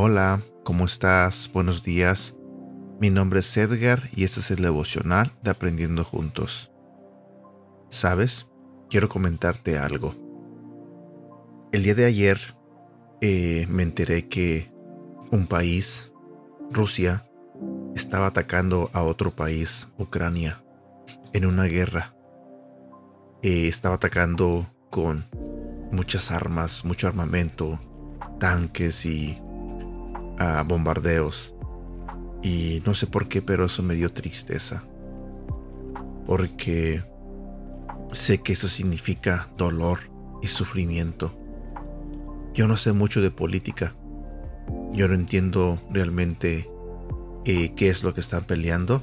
Hola, ¿cómo estás? Buenos días. Mi nombre es Edgar y este es el devocional de Aprendiendo Juntos. ¿Sabes? Quiero comentarte algo. El día de ayer eh, me enteré que un país, Rusia, estaba atacando a otro país, Ucrania, en una guerra. Eh, estaba atacando con muchas armas, mucho armamento, tanques y a bombardeos. Y no sé por qué, pero eso me dio tristeza. Porque sé que eso significa dolor y sufrimiento. Yo no sé mucho de política. Yo no entiendo realmente eh, qué es lo que están peleando.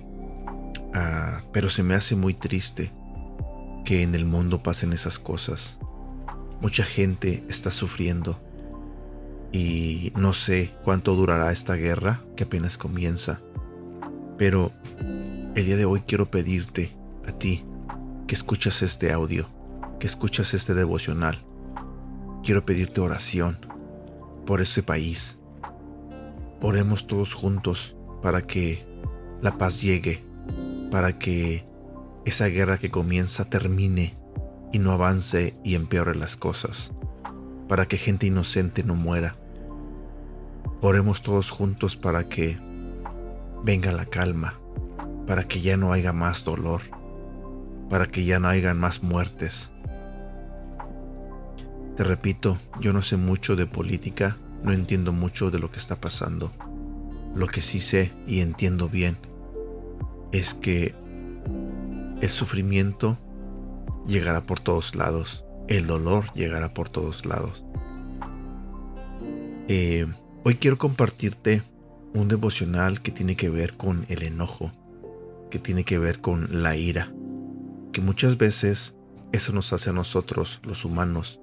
Ah, pero se me hace muy triste que en el mundo pasen esas cosas. Mucha gente está sufriendo y no sé cuánto durará esta guerra que apenas comienza. Pero el día de hoy quiero pedirte a ti que escuchas este audio, que escuchas este devocional. Quiero pedirte oración por ese país. Oremos todos juntos para que la paz llegue, para que esa guerra que comienza termine y no avance y empeore las cosas, para que gente inocente no muera Oremos todos juntos para que venga la calma, para que ya no haya más dolor, para que ya no haya más muertes. Te repito, yo no sé mucho de política, no entiendo mucho de lo que está pasando. Lo que sí sé y entiendo bien es que el sufrimiento llegará por todos lados, el dolor llegará por todos lados. Eh, Hoy quiero compartirte un devocional que tiene que ver con el enojo, que tiene que ver con la ira, que muchas veces eso nos hace a nosotros, los humanos,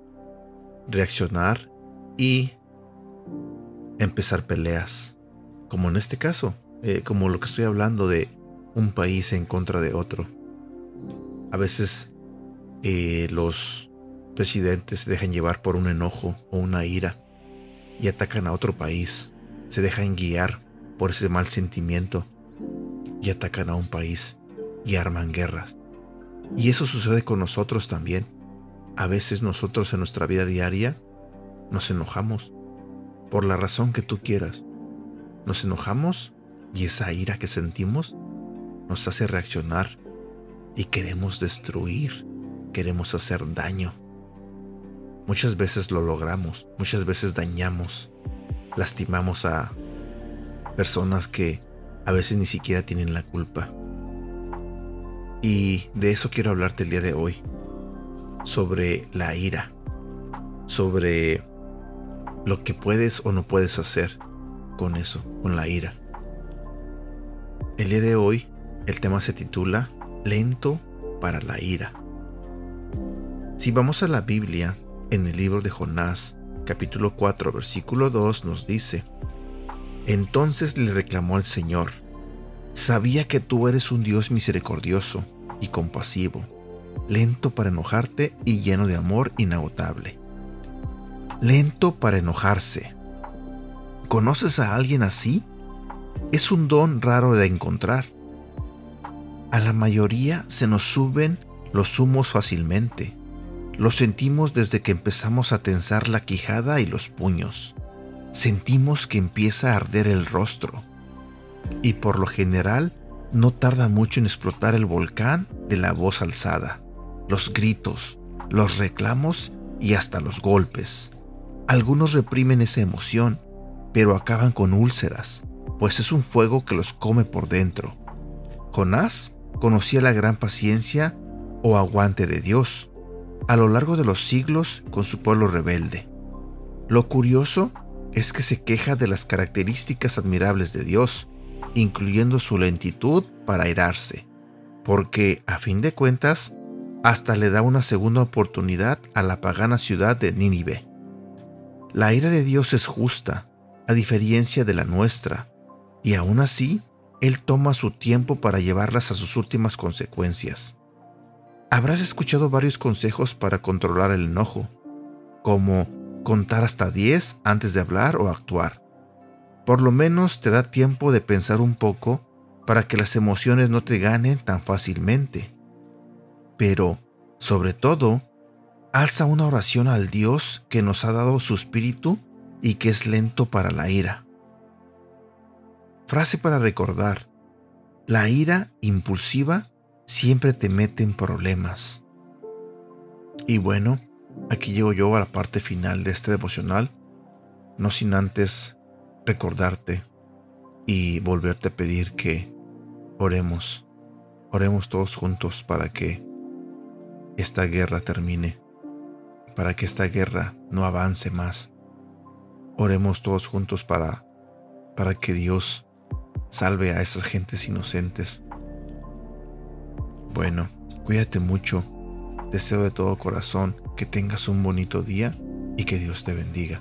reaccionar y empezar peleas, como en este caso, eh, como lo que estoy hablando de un país en contra de otro. A veces eh, los presidentes se dejan llevar por un enojo o una ira y atacan a otro país, se dejan guiar por ese mal sentimiento y atacan a un país y arman guerras. Y eso sucede con nosotros también. A veces nosotros en nuestra vida diaria nos enojamos por la razón que tú quieras. Nos enojamos y esa ira que sentimos nos hace reaccionar y queremos destruir, queremos hacer daño. Muchas veces lo logramos, muchas veces dañamos, lastimamos a personas que a veces ni siquiera tienen la culpa. Y de eso quiero hablarte el día de hoy, sobre la ira, sobre lo que puedes o no puedes hacer con eso, con la ira. El día de hoy el tema se titula Lento para la ira. Si vamos a la Biblia, en el libro de Jonás, capítulo 4, versículo 2, nos dice, Entonces le reclamó al Señor, Sabía que tú eres un Dios misericordioso y compasivo, lento para enojarte y lleno de amor inagotable. Lento para enojarse. ¿Conoces a alguien así? Es un don raro de encontrar. A la mayoría se nos suben los humos fácilmente lo sentimos desde que empezamos a tensar la quijada y los puños. Sentimos que empieza a arder el rostro. Y por lo general, no tarda mucho en explotar el volcán de la voz alzada, los gritos, los reclamos y hasta los golpes. Algunos reprimen esa emoción, pero acaban con úlceras, pues es un fuego que los come por dentro. Jonás conocía la gran paciencia o aguante de Dios, a lo largo de los siglos con su pueblo rebelde. Lo curioso es que se queja de las características admirables de Dios, incluyendo su lentitud para airarse, porque, a fin de cuentas, hasta le da una segunda oportunidad a la pagana ciudad de Nínive. La ira de Dios es justa, a diferencia de la nuestra, y aún así, Él toma su tiempo para llevarlas a sus últimas consecuencias. Habrás escuchado varios consejos para controlar el enojo, como contar hasta 10 antes de hablar o actuar. Por lo menos te da tiempo de pensar un poco para que las emociones no te ganen tan fácilmente. Pero, sobre todo, alza una oración al Dios que nos ha dado su espíritu y que es lento para la ira. Frase para recordar. La ira impulsiva siempre te mete en problemas. Y bueno, aquí llego yo a la parte final de este devocional, no sin antes recordarte y volverte a pedir que oremos, oremos todos juntos para que esta guerra termine, para que esta guerra no avance más. Oremos todos juntos para, para que Dios salve a esas gentes inocentes. Bueno, cuídate mucho. Deseo de todo corazón que tengas un bonito día y que Dios te bendiga.